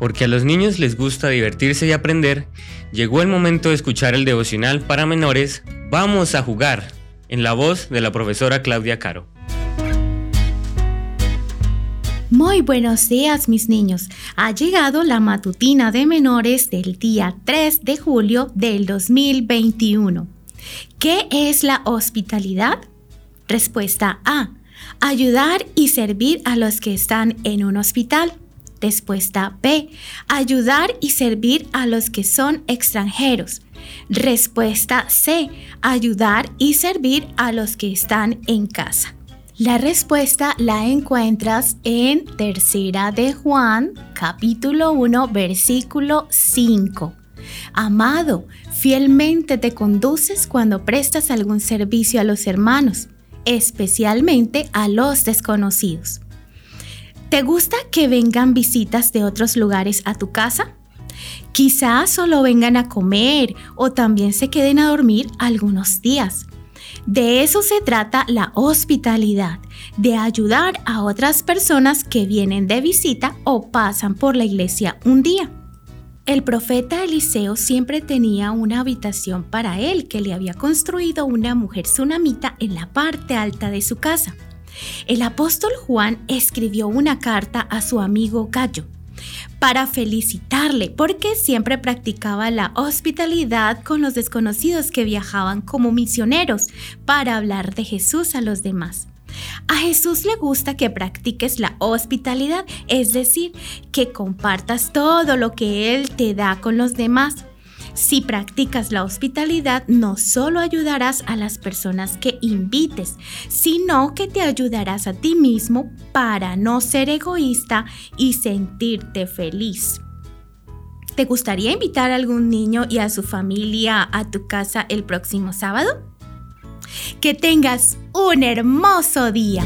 porque a los niños les gusta divertirse y aprender, llegó el momento de escuchar el devocional para menores Vamos a jugar, en la voz de la profesora Claudia Caro. Muy buenos días mis niños. Ha llegado la matutina de menores del día 3 de julio del 2021. ¿Qué es la hospitalidad? Respuesta A. Ayudar y servir a los que están en un hospital. Respuesta B. Ayudar y servir a los que son extranjeros. Respuesta C. Ayudar y servir a los que están en casa. La respuesta la encuentras en Tercera de Juan, capítulo 1, versículo 5. Amado, fielmente te conduces cuando prestas algún servicio a los hermanos, especialmente a los desconocidos. ¿Te gusta que vengan visitas de otros lugares a tu casa? Quizás solo vengan a comer o también se queden a dormir algunos días. De eso se trata la hospitalidad, de ayudar a otras personas que vienen de visita o pasan por la iglesia un día. El profeta Eliseo siempre tenía una habitación para él que le había construido una mujer tsunamita en la parte alta de su casa. El apóstol Juan escribió una carta a su amigo Gallo para felicitarle porque siempre practicaba la hospitalidad con los desconocidos que viajaban como misioneros para hablar de Jesús a los demás. A Jesús le gusta que practiques la hospitalidad, es decir, que compartas todo lo que Él te da con los demás. Si practicas la hospitalidad, no solo ayudarás a las personas que invites, sino que te ayudarás a ti mismo para no ser egoísta y sentirte feliz. ¿Te gustaría invitar a algún niño y a su familia a tu casa el próximo sábado? Que tengas un hermoso día.